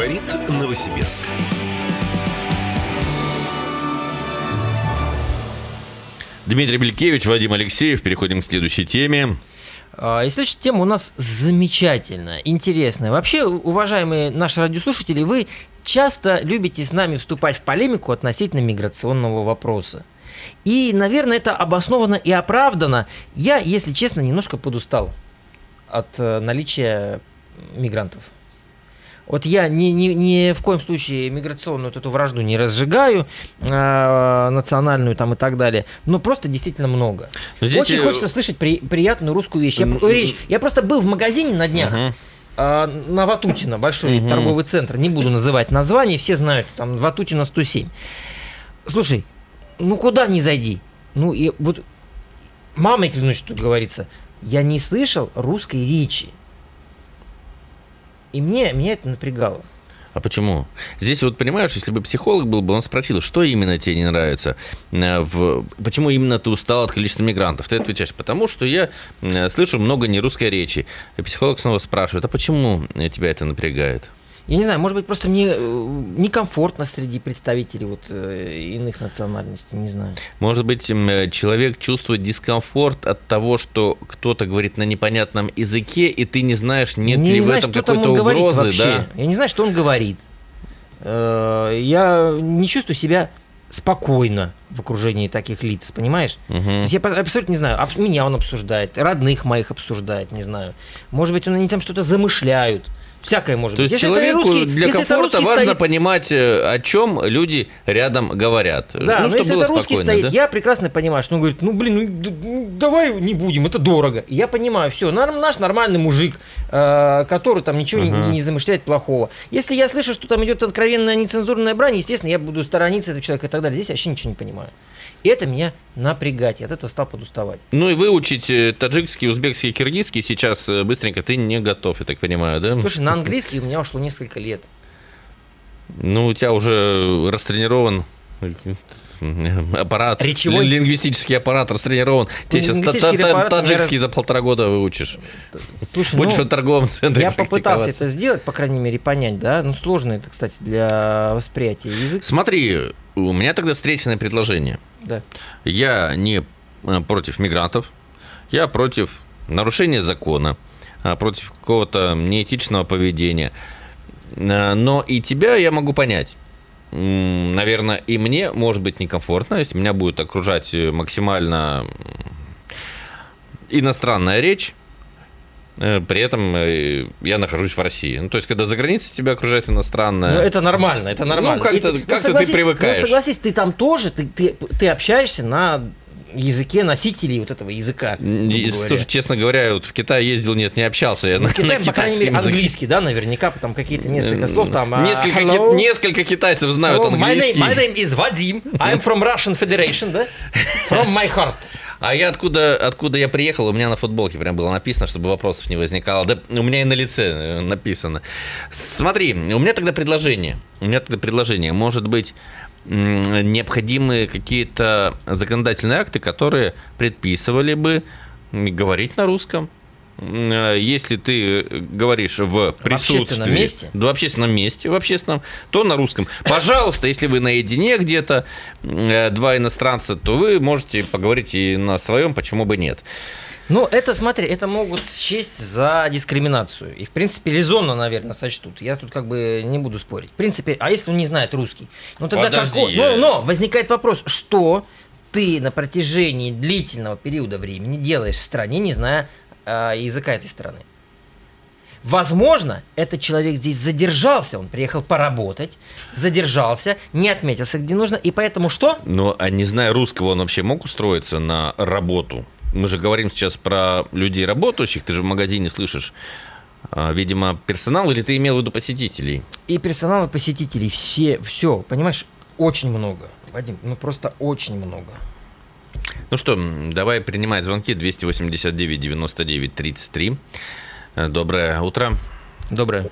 Говорит Новосибирск. Дмитрий Белькевич, Вадим Алексеев. Переходим к следующей теме. А, И следующая тема у нас замечательная, интересная. Вообще, уважаемые наши радиослушатели, вы часто любите с нами вступать в полемику относительно миграционного вопроса. И, наверное, это обосновано и оправдано. Я, если честно, немножко подустал от э, наличия мигрантов. Вот я ни, ни, ни в коем случае миграционную вот эту вражду не разжигаю, э, национальную там и так далее, но просто действительно много. Но здесь, Очень э, хочется слышать при- приятную русскую вещь. Я, речь. Я просто был в магазине на днях. А, на Ватутина, большой Мгм. торговый центр, не буду называть название, все знают, там Ватутина 107. Слушай, ну куда не зайди? Ну и вот мамой клянусь, что говорится, я не слышал русской речи. И мне, меня это напрягало. А почему? Здесь вот понимаешь, если бы психолог был бы, он спросил, что именно тебе не нравится, Э, в... почему именно ты устал от количества мигрантов? Ты отвечаешь, потому что я э, слышу много нерусской речи. И психолог снова спрашивает, а почему тебя это напрягает? Я не знаю, может быть, просто мне э, некомфортно среди представителей вот э, иных национальностей, не знаю. Может быть, э, человек чувствует дискомфорт от того, что кто-то говорит на непонятном языке, и ты не знаешь, нет не ли в знаю, этом какой-то угрозы, вообще. да? Я не знаю, что он говорит. Я не чувствую себя спокойно в окружении таких лиц, понимаешь? Есть Я абсолютно не знаю, меня он обсуждает, родных моих обсуждает, не знаю. Может быть, они там что-то замышляют. Всякое может То быть. есть Если это человеку русский- для если это комфорта русский важно стоит- понимать, э, о чем люди рядом говорят. Да, Ну, но если это русский стоит, да? я прекрасно понимаю, что он говорит, ну блин, ну, давай не будем, это дорого. И Я понимаю, все, наш нормальный мужик, э, который там ничего не- Ага. не, замышляет плохого. Если я слышу, что там идет откровенная нецензурная брань, естественно, я буду сторониться этого человека и так далее. Здесь я вообще ничего не понимаю. И это меня напрягает, я от этого стал подуставать. Ну и выучить э, таджикский, узбекский, киргизский сейчас э, быстренько ты не готов, я так понимаю, да? Слушай, на английский у меня ушло несколько лет. Ну, у тебя уже растренирован аппарат, Речевой? ли- лингвистический аппарат растренирован. Тебе сейчас Лингвистический аппарат у меня таджикский за полтора года выучишь. Слушай, Будешь ну, в торговом центре я попытался это сделать, по крайней мере, понять, да. Ну, сложно это, кстати, для восприятия языка. Смотри, у меня тогда встречное предложение. Да. Я не э, против мигрантов, я против нарушения закона, а, против какого-то неэтичного поведения. Э, Но и тебя я могу понять. Наверное, и мне может быть некомфортно, если меня будет окружать э, максимально иностранная речь. э, При этом э, я нахожусь в России. Ну, то есть, когда за границей тебя окружает иностранная... Ну, это нормально, это нормально. Ну, как-то- ты- как-то ты привыкаешь. Ну, согласись, ты там тоже, ты, ты, ты общаешься на языке носителей вот этого языка. Слушай, честно говоря, вот в Китай ездил, нет, не общался. Я Ну, в Китае, по крайней мере, языке. английский, да, наверняка, там какие-то несколько слов там. а, Несколько, hello, несколько китайцев знают hello, my, name, английский. my name is Vadim, I'm from Russian Federation, да? From my heart. А я откуда, откуда я приехал, у меня на футболке прям было написано, чтобы вопросов не возникало. Да у меня и на лице э, написано. Смотри, у меня тогда предложение. У меня тогда предложение. Может быть, необходимы какие-то законодательные акты, которые предписывали бы говорить на русском. Э, Если ты говоришь в присутствии... общественном месте? В общественном месте, в общественном, то на русском. Пожалуйста, если вы наедине где-то, э, два иностранца, то вы можете поговорить и на своем, почему бы нет. Ну, это, смотри, это могут счесть за дискриминацию. И, в принципе, резонно, наверное, сочтут. Я тут как бы не буду спорить. В принципе, а если он не знает русский? Ну, тогда Подожди, какой- я- Ну, но возникает вопрос, что ты на протяжении длительного периода времени делаешь в стране, не зная э, языка этой страны? Возможно, этот человек здесь задержался, он приехал поработать, задержался, не отметился где нужно, и поэтому что? Но, а не зная русского, он вообще мог устроиться на работу? Мы же говорим сейчас про людей работающих, ты же в магазине слышишь. А, Видимо, персонал или ты имел в виду посетителей? И персонал, и посетителей, все, все, понимаешь, очень много. Вадим, ну просто очень много. Ну что, давай принимай звонки 289 99 33. Э, Доброе утро. Доброе.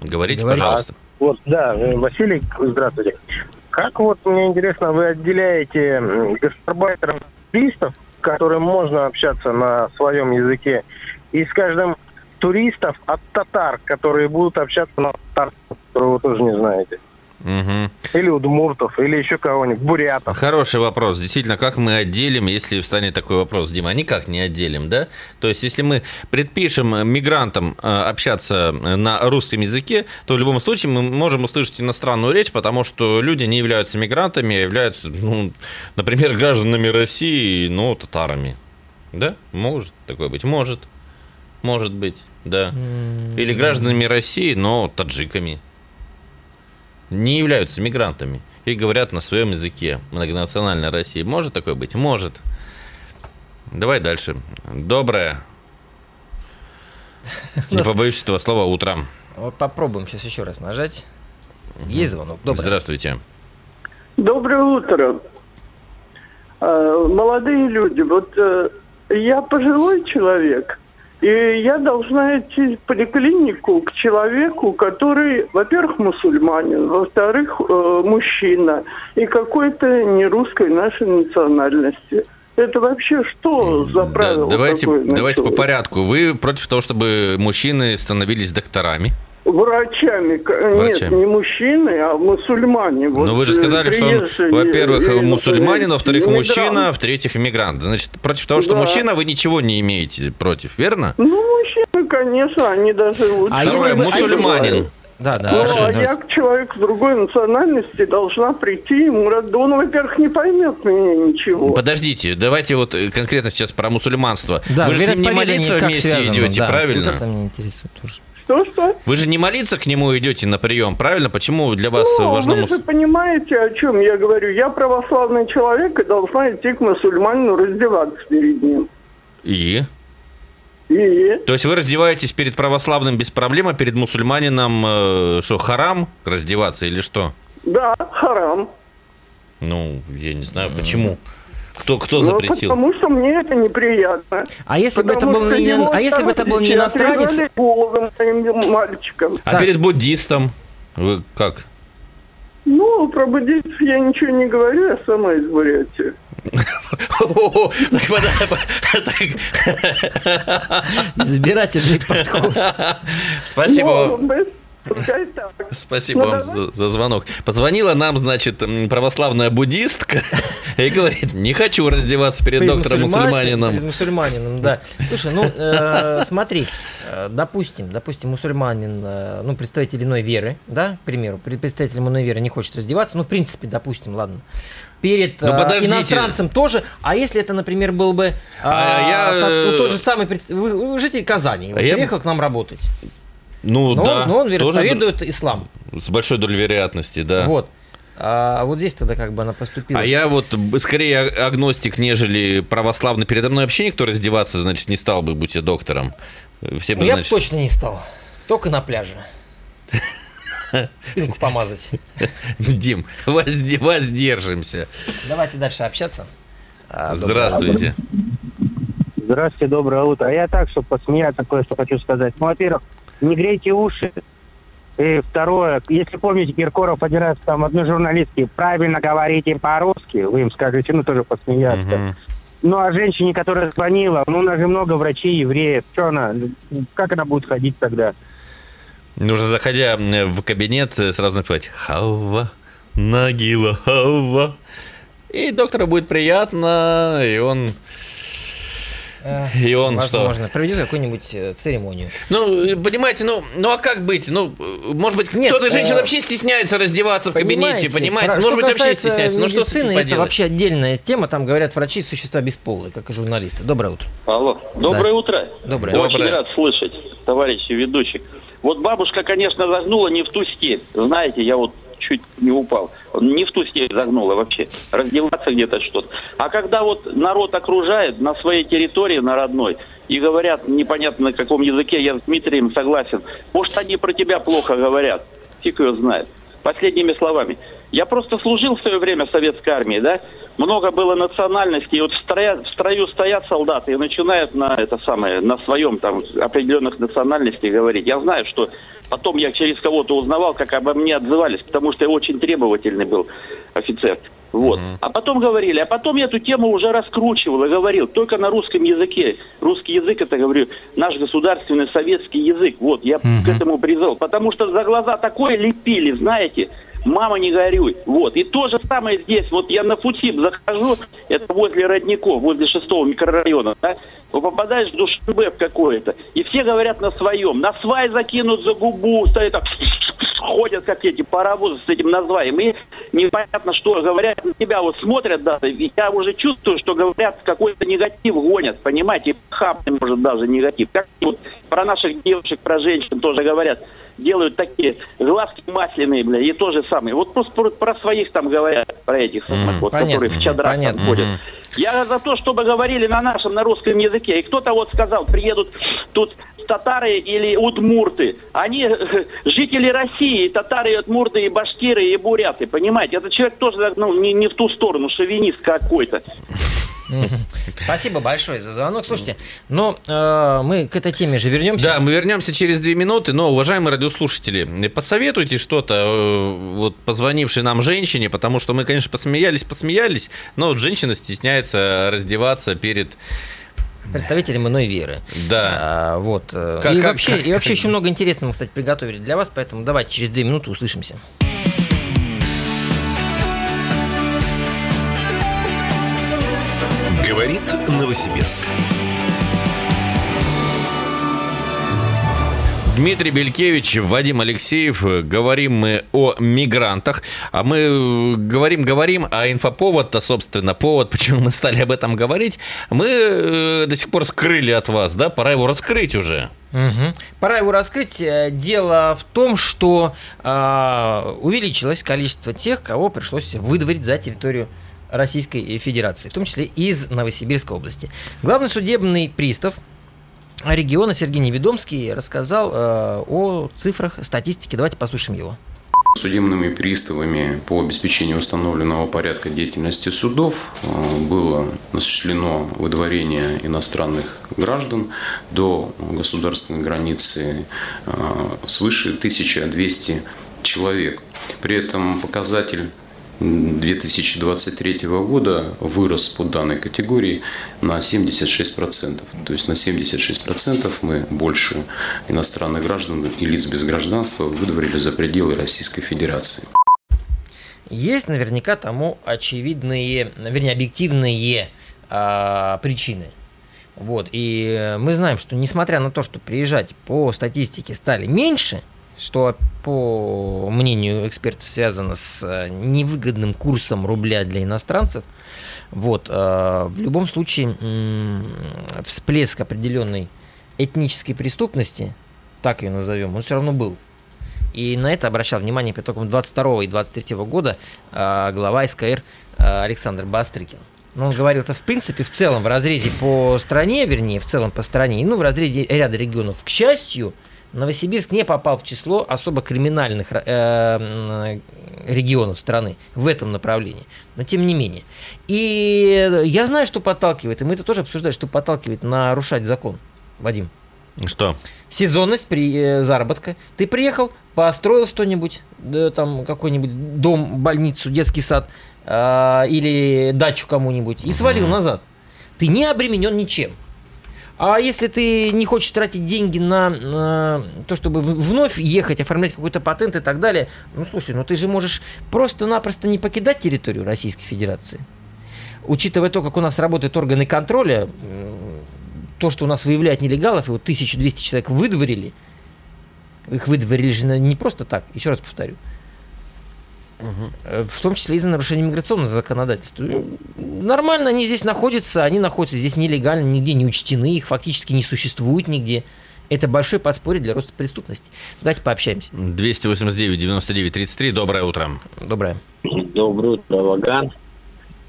Говорите, Говорите. пожалуйста. Вот, да, э, Василий, здравствуйте. Как вот, мне интересно, вы отделяете гастарбайтеров туристов, с которым можно общаться на своем языке, и, скажем, туристов от татар, которые будут общаться на татарском, которого вы тоже не знаете? Мгм. Или удмуртов, или еще кого-нибудь, бурятов. Хороший вопрос. Действительно, как мы отделим, если встанет такой вопрос, Дима? А никак не отделим, да? То есть, если мы предпишем мигрантам э, общаться на русском языке, то в любом случае мы можем услышать иностранную речь, потому что люди не являются мигрантами, а являются, ну, например, гражданами России, но татарами. Да? Может такое быть? Может. Может быть, да. Или гражданами России, но таджиками. Не являются мигрантами. И говорят на своем языке. Многонациональная Россия. Может такое быть? Может. Давай дальше. Доброе. Не побоюсь этого слова утром. Вот попробуем сейчас еще раз нажать. Есть звонок. Доброе. Здравствуйте. Доброе утро. Э, Молодые люди, вот э, я пожилой человек, и я должна идти в поликлинику к человеку, который, во-первых, мусульманин, во-вторых, э, мужчина, и какой-то не русской нашей национальности. Это вообще что за Да, правило давайте, такое давайте по порядку. Вы против того, чтобы мужчины становились докторами? Врачами, к- Врачами. нет, не мужчины, а мусульмане. Но Вот, вы же э, сказали, что он, во-первых, э, мусульманин, во-вторых, мужчина, а в-третьих, иммигрант. Значит, против того, что Да. мужчина, вы ничего не имеете против, верно? Ну, мужчины, конечно, они даже лучше. А Второе, если бы- а если мусульманин. Да, да. Ну, хорошо, а я к человеку с другой национальности должна прийти, ему он, во-первых, не поймет меня ничего. Подождите, давайте вот э, конкретно сейчас про мусульманство. Да, вы же с ним не молиться вместе связано, идете, да. правильно? Вот это меня интересует тоже. Что-что? Вы же не молиться к нему идете на прием, правильно? Почему для вас Ну, важно вы же понимаете, о чем я говорю. Я православный человек и должна идти к мусульманину раздеваться перед ним. И? И То есть вы раздеваетесь перед православным без проблем, а перед мусульманином э, что, харам раздеваться или что? да, харам. Ну, я не знаю, почему. Кто, кто Ну, запретил? потому что мне это неприятно. А если бы это был не, его а если бы это был не иностранец, головы моим мальчикам. А Так. перед буддистом? Вы как? Ну, про буддистов я ничего не говорю, я сама из Бурятии. О, так вот, так. избирательный подход. Спасибо Спасибо Ну, вам за, за звонок. Позвонила нам, значит, православная буддистка и говорит, не хочу раздеваться перед, доктором мусульманином- Перед мусульманином. да. Слушай, ну э, смотри, э, допустим, допустим, мусульманин, э, ну, представитель иной веры, да, к примеру, пред- представитель иной веры не хочет раздеваться, ну, в принципе, допустим, ладно. Перед Ну, подождите. иностранцем тоже. А если это, например, был бы А а, я, тот, тот же самый пред- житель Казани, А я- приехал к нам работать, Ну но, да, он, но он тоже вероисповедует ислам. с большой долей вероятности, да. Вот. А вот здесь тогда как бы она поступила. А я вот скорее агностик, нежели православный. Передо мной вообще никто раздеваться, значит, не стал бы, будь я доктором. Все бы, я бы значит, точно не стал. Только на пляже. Спинку помазать. Дим, возде- воздержимся. Давайте дальше общаться. А, Здравствуйте. Здравствуйте, доброе утро. А я так, чтобы посмеяться, кое-что хочу сказать. Ну, во-первых, не грейте уши. И второе, если помните, Киркоров один раз там одной журналистке правильно говорите по-русски, вы им скажете, ну, тоже посмеяться. Мгм. Ну, а женщине, которая звонила, ну, у нас же много врачей, евреев, что она, как она будет ходить тогда? Нужно, заходя в кабинет, э, сразу напевать «Хава, Нагила, Хава». И доктору будет приятно, и он... И он что? Возможно, проведет какую-нибудь э, церемонию. Ну, э, понимаете, ну, ну а как быть? Ну, э, может быть, Нет, кто-то женщина вообще стесняется раздеваться в кабинете, понимаете? про- Может что быть, вообще стесняется. Ну, что с этим это вообще отдельная тема. Там говорят, врачи существа бесполые, как и журналисты. Доброе утро. Алло, доброе утро. Доброе. Очень Доброе. рад слышать, товарищи ведущих. Вот бабушка, конечно, загнула не в ту степь. Знаете, я вот чуть не упал. Не в ту степь загнула вообще. Раздеваться где-то что-то. А когда вот народ окружает на своей территории, на родной, и говорят непонятно на каком языке, я с Дмитрием согласен. Может, они про тебя плохо говорят. Фиг ее знает. Последними словами. Я просто служил в свое время в советской армии, да? Много было национальностей. И вот в, строя- в строю стоят солдаты и начинают на это самое, на своем там определенных национальностей говорить. Я знаю, что Потом я через кого-то узнавал, как обо мне отзывались, потому что я очень требовательный был офицер. Вот. Мгм. А потом говорили, а потом я эту тему уже раскручивал и говорил только на русском языке. Русский язык, это, говорю, наш государственный советский язык. Вот, я Мгм. к этому призвал. Потому что за глаза такое лепили, знаете, мама не горюй. Вот. И то же самое здесь. Вот я на Футип захожу, это возле родников, возле шестого микрорайона, да, попадаешь в Душанбе в какое-то, и все говорят на своем. На свай закинут за губу, стоят так, ходят как эти паровозы с этим названием, и непонятно, что говорят, на тебя вот смотрят даже, и я уже чувствую, что говорят, какой-то негатив гонят, понимаете, и хапный может даже негатив. Как вот про наших девушек, про женщин тоже говорят, делают такие глазки масляные, бля, и то же самое. Вот просто про, про своих там говорят, про этих Мгм. вот, Понятно, которые в чадрах там понятно. ходят. Мгм. Я за то, чтобы говорили на нашем, на русском языке. И кто-то вот сказал, приедут тут татары или удмурты. Они э, жители России, и татары, и удмурты, и башкиры, и буряты, понимаете? Этот человек тоже ну, не, не в ту сторону, шовинист какой-то. Спасибо большое за звонок. Слушайте, но э, мы к этой теме же вернемся. Да, мы вернемся через две минуты, но, уважаемые радиослушатели, посоветуйте что-то э, вот позвонившей нам женщине, потому что мы, конечно, посмеялись, посмеялись, но вот женщина стесняется раздеваться перед... Представителем иной веры. Да. А, вот. э, Как- и, как- вообще, как- и вообще как- еще много интересного, кстати, приготовили для вас, поэтому давайте через две минуты услышимся. Говорит Новосибирск. Дмитрий Белькевич, Вадим Алексеев. Говорим мы о мигрантах. А мы э, говорим-говорим, а инфоповод-то, собственно, повод, почему мы стали об этом говорить, мы э, до сих пор скрыли от вас, да? Пора его раскрыть уже. Мгм. Пора его раскрыть. Э, Дело в том, что а, увеличилось количество тех, кого пришлось выдворить за территорию Российской Федерации, в том числе из Новосибирской области. Главный судебный пристав региона Сергей Неведомский рассказал э, о цифрах статистики. Давайте послушаем его. Судебными приставами по обеспечению установленного порядка деятельности судов э, было осуществлено выдворение иностранных граждан до государственной границы э, свыше 1200 человек. При этом показатель 2023 года вырос по данной категории на 76%. То есть на 76% мы больше иностранных граждан и лиц без гражданства выдворили за пределы Российской Федерации. Есть наверняка тому очевидные, вернее, объективные а, причины. Вот. И мы знаем, что несмотря на то, что приезжать по статистике стали меньше, что по мнению экспертов связано с э, невыгодным курсом рубля для иностранцев, вот, э, в любом случае всплеск определенной этнической преступности, так ее назовем, он все равно был. И на это обращал внимание по итогам 22 и 23 года э, глава СКР Александр Бастрыкин. Но он говорил это в принципе в целом в разрезе по стране, вернее в целом по стране, ну в разрезе ряда регионов. К счастью, Новосибирск не попал в число особо криминальных э, регионов страны в этом направлении. Но тем не менее. И я знаю, что подталкивает, и мы это тоже обсуждали, что подталкивает нарушать закон, Вадим. Что? Сезонность при э, заработка. Ты приехал, построил что-нибудь, да, там какой-нибудь дом, больницу, детский сад а, или дачу кому-нибудь и свалил назад. Ты не обременен ничем. А если ты не хочешь тратить деньги на, на то, чтобы вновь ехать, оформлять какой-то патент и так далее, ну слушай, ну ты же можешь просто-напросто не покидать территорию Российской Федерации. Учитывая то, как у нас работают органы контроля, то, что у нас выявляют нелегалов, и вот 1200 человек выдворили, их выдворили же не просто так, еще раз повторю, Э, в том числе из-за нарушения миграционного законодательства. Ну, Нормально они здесь находятся, они находятся здесь нелегально, нигде не учтены, их фактически не существует нигде. Это большое подспорье для роста преступности. Давайте пообщаемся. 289 99 33. Доброе утро. Доброе. Доброе утро, Ваган.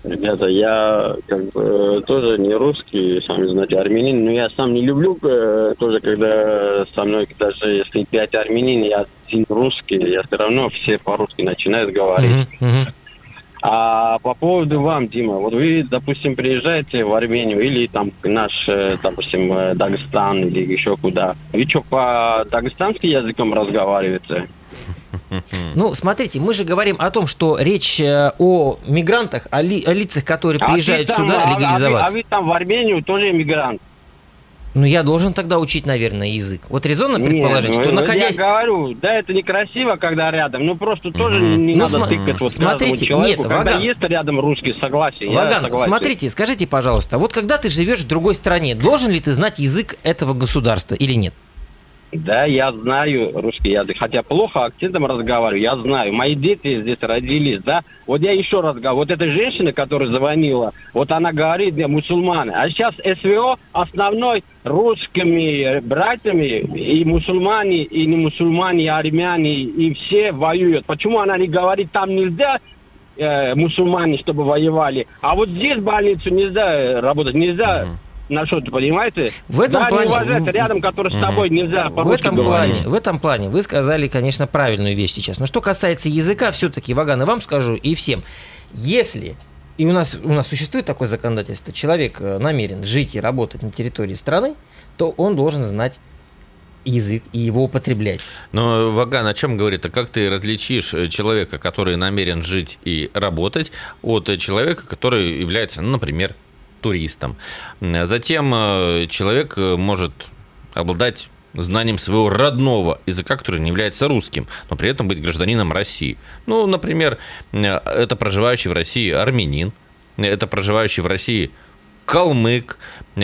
Ребята, я как бы тоже не русский, сами знаете, армянин, но я сам не люблю э, тоже, когда со мной, даже если пять армянин, я один русский, я все равно все по-русски начинают говорить. Мгм. А по поводу вам, Дима, вот вы, допустим, приезжаете в Армению или там наш, э, допустим, э, Дагестан или еще куда. Вы что, по дагестанским языкам разговариваете? Ну, смотрите, мы же говорим о том, что речь э, о мигрантах, о, ли- о лицах, которые А приезжают там, сюда а- а вы- легализоваться. А вы, там в Армению тоже иммигрант. Ну, я должен тогда учить, наверное, язык. Вот резонно Нет, предположить, ну, что ну, находясь... Я говорю, да, это некрасиво, когда рядом. Ну, просто тоже Мгм. не Ну, надо сма- тыкать вот смотрите, человеку. нет, когда Ваган. есть рядом русский, согласен. я Ваган, согласен. смотрите, скажите, пожалуйста, вот когда ты живешь в другой стране, должен ли ты знать язык этого государства или нет? Да, я знаю русский язык, хотя плохо акцентом разговариваю, я знаю. Мои дети здесь родились, да. Вот я еще раз говорю, вот эта женщина, которая звонила, вот она говорит, где мусульмане. А сейчас СВО основной русскими братьями, и мусульмане, и не мусульмане, и армяне, и все воюют. Почему она не говорит, там нельзя э, мусульмане, чтобы воевали, а вот здесь больницу нельзя э, работать, нельзя... Мгм. На что ты понимаете? В этом да, плане- не уважать рядом, который с тобой нельзя В этом, говорить. плане, в этом плане вы сказали, конечно, правильную вещь сейчас. Но что касается языка, все-таки, Ваган, и вам скажу, и всем. Если, и у нас, у нас существует такое законодательство, человек э, намерен жить и работать на территории страны, то он должен знать язык и его употреблять. Но Ваган о чем говорит? А как ты различишь э, человека, который намерен жить и работать, от э, человека, который является, ну, например, туристом? Затем э, человек э, может обладать знанием своего родного языка, который не является русским, но при этом быть гражданином России. Ну, например, э, это проживающий в России армянин, это проживающий в России калмык,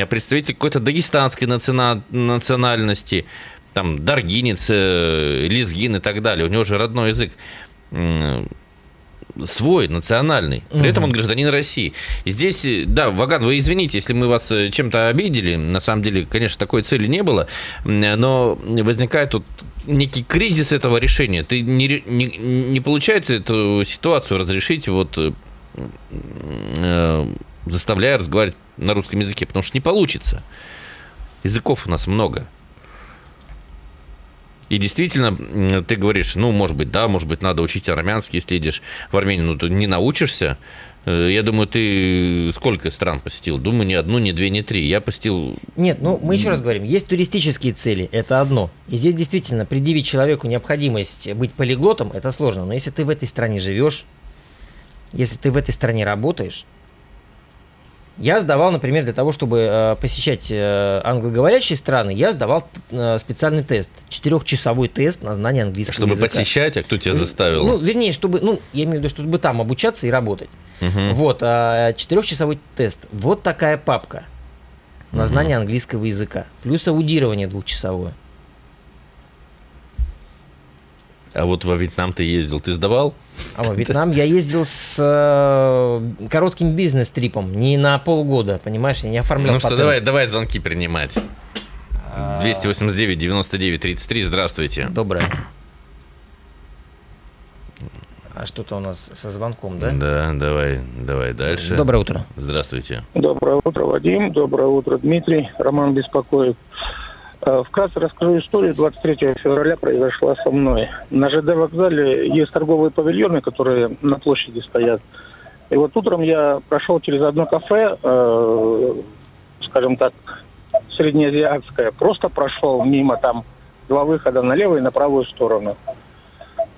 представитель какой-то дагестанской национа- национальности, там, даргинец, лезгин и так далее. У него же родной язык свой, национальный. При этом он гражданин России. И здесь, э, да, Ваган, вы извините, если мы вас э, чем-то обидели. На самом деле, конечно, такой цели не было. М, Но возникает тут некий кризис этого решения. Ты не, не, не получается эту ситуацию разрешить вот э, э, заставляя разговаривать на русском языке, потому что не получится. Языков у нас много. И действительно, ты говоришь, ну, может быть, да, может быть, надо учить армянский, если едешь в Армению, ну, ты не научишься. Э, Я думаю, ты сколько стран посетил? Думаю, ни одну, ни две, ни три. Я посетил... Нет, ну мы еще раз говорим, есть туристические цели, это одно. И здесь действительно предъявить человеку необходимость быть полиглотом, это сложно. Но если ты в этой стране живешь, если ты в этой стране работаешь, я сдавал, например, для того, чтобы э, посещать э, англоговорящие страны, я сдавал э, специальный тест, четырехчасовой тест на знание английского Чтобы языка. посещать, а кто тебя заставил? Ну, вернее, чтобы, ну, я имею в виду, чтобы там обучаться и работать. Мгм. Вот, а, четырехчасовой тест. Вот такая папка на знание английского языка. Плюс аудирование двухчасовое. А вот во Вьетнам ты ездил, ты сдавал? А во Вьетнам я ездил с э, коротким бизнес-трипом, не на полгода, понимаешь, я не оформлял ну что, давай, давай звонки принимать. А, 289 99 33, здравствуйте. Доброе. А что-то у нас со звонком, да? Да, давай, давай дальше. Доброе утро. Здравствуйте. Доброе утро, Вадим. Доброе утро, Дмитрий. Роман беспокоит. Э, Вкратце расскажу историю. 23 февраля произошла со мной. На ЖД вокзале есть торговые павильоны, которые на площади стоят. И вот утром я прошел через одно кафе, э, скажем так, среднеазиатское. Просто прошел мимо там два выхода на левую и на правую сторону.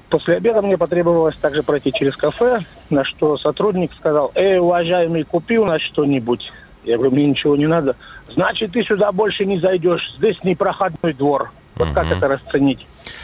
После обеда мне потребовалось также пройти через кафе, на что сотрудник сказал, «Эй, уважаемый, купи у нас что-нибудь». Я говорю, мне ничего не надо. Значит, ты сюда больше не зайдешь. Здесь непроходной двор. Вот как Мгм. это расценить?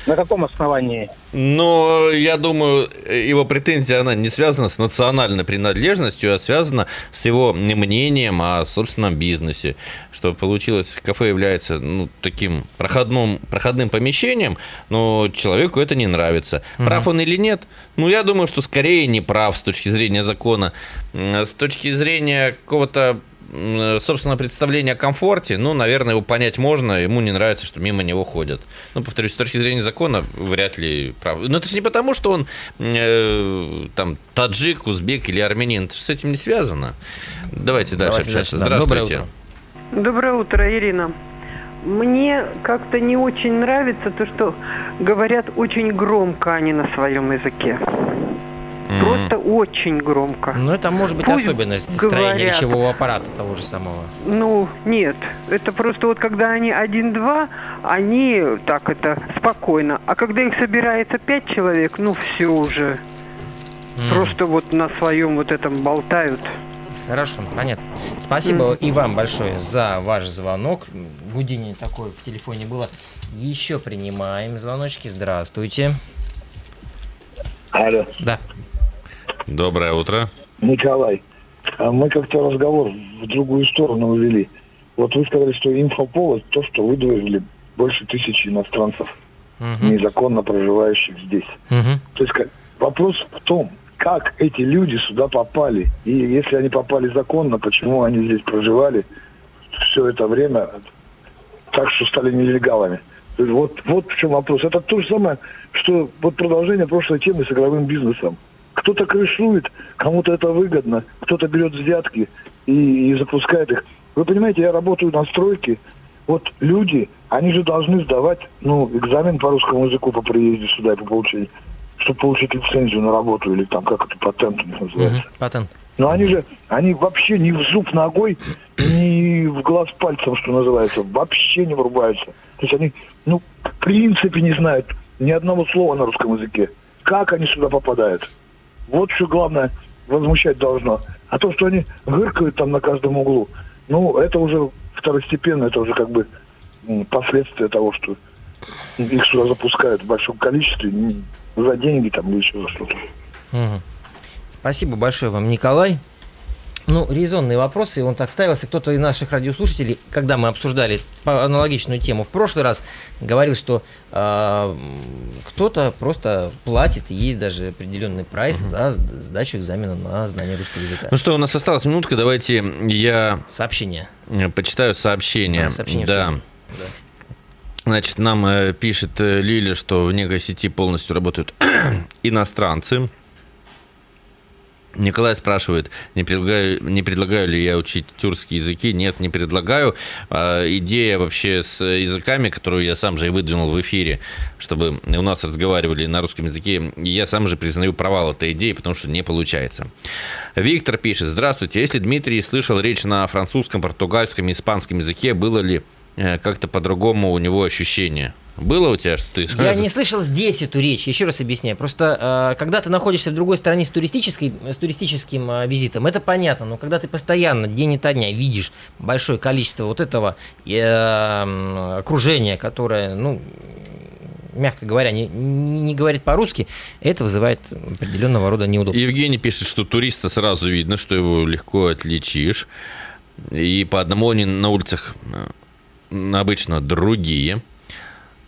На каком основании? Но я думаю, его претензия, она не связана с национальной принадлежностью, а связана с его мнением о собственном бизнесе. Что получилось, кафе является ну, таким проходным, проходным помещением, но человеку это не нравится. Прав он или нет? Ну, я думаю, что скорее не прав с точки зрения закона. С точки зрения какого-то собственно, представление о комфорте, ну, наверное, его понять можно, ему не нравится, что мимо него ходят. Ну, повторюсь, с точки зрения закона, вряд ли прав. Но это же не потому, что он э, там таджик, узбек или армянин, это же с этим не связано. Давайте дальше Давайте общаться. дальше, да. Доброе Здравствуйте. утро. Доброе утро, Ирина. Мне как-то не очень нравится то, что говорят очень громко они на своем языке. Мгм. Просто очень громко. Ну, это может быть Пусть особенность строения говорят. речевого аппарата того же самого. Ну, нет. Это просто вот когда они один-два, они так это спокойно. А когда их собирается пять человек, ну все уже. М. Просто вот на своем вот этом болтают. Хорошо, понятно. Спасибо и вам большое за ваш звонок. Гудение такое в телефоне было. Еще принимаем звоночки. Здравствуйте. Алло, Да. Доброе утро. Николай, а мы как-то разговор в другую сторону увели. Вот вы сказали, что инфоповод то, что выдворили больше тысячи иностранцев, Мгм. незаконно проживающих здесь. Мгм. То есть вопрос в том, как эти люди сюда попали. И если они попали законно, почему они здесь проживали все это время так, что стали нелегалами. То есть Вот, вот в чем вопрос. Это то же самое, что вот продолжение прошлой темы с игровым бизнесом. Кто-то крышует, кому-то это выгодно, кто-то берет взятки и, и запускает их. Вы понимаете, я работаю на стройке, вот люди, они же должны сдавать, ну, экзамен по русскому языку по приезде сюда и по получению, чтобы получить лицензию на работу или там как это патент у них называется. Мгм. Патент. Но они же, они вообще ни в зуб ногой, ни в глаз пальцем, что называется, вообще не врубаются. То есть они, ну, в принципе не знают ни одного слова на русском языке. Как они сюда попадают? Вот что главное возмущать должно. А то, что они гыркают там на каждом углу, ну, это уже второстепенно, это уже как бы последствия того, что их сюда запускают в большом количестве за деньги там или еще за что-то. Спасибо большое вам, Николай. Ну, резонные вопросы, он так ставился. Кто-то из наших радиослушателей, когда мы обсуждали аналогичную тему в прошлый раз, говорил, что а, м, кто-то просто платит, и есть даже определенный прайс за сд- сдачу экзамена на знание русского языка. Ну что, у нас осталась минутка, давайте я Сообщение. э, почитаю сообщение. Да, сообщение Да. Значит, нам э, пишет э, Лиля, что в Негосети полностью работают иностранцы. Николай спрашивает, не предлагаю, не предлагаю ли я учить тюркские языки? Нет, не предлагаю. А, идея вообще с языками, которую я сам же и выдвинул в эфире, чтобы у нас разговаривали на русском языке, я сам же признаю провал этой идеи, потому что не получается. Виктор пишет, здравствуйте, если Дмитрий слышал речь на французском, португальском, испанском языке, было ли э, как-то по-другому у него ощущение? Было у тебя, что ты Я не слышал здесь эту речь, еще раз объясняю. Просто э, когда ты находишься в другой стране с, туристической, с туристическим э, визитом, это понятно, но когда ты постоянно, день ото дня, видишь большое количество вот этого э, окружения, которое, ну, мягко говоря, не, не не говорит по-русски, это вызывает определенного рода неудобства. Евгений пишет, что туриста сразу видно, что его легко отличишь. И по одному они на улицах э, обычно другие.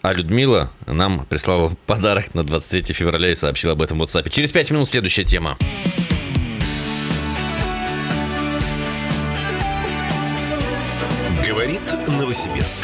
А Людмила нам прислала подарок на 23 февраля и сообщила об этом в WhatsApp. Через 5 минут следующая тема. Говорит Новосибирск.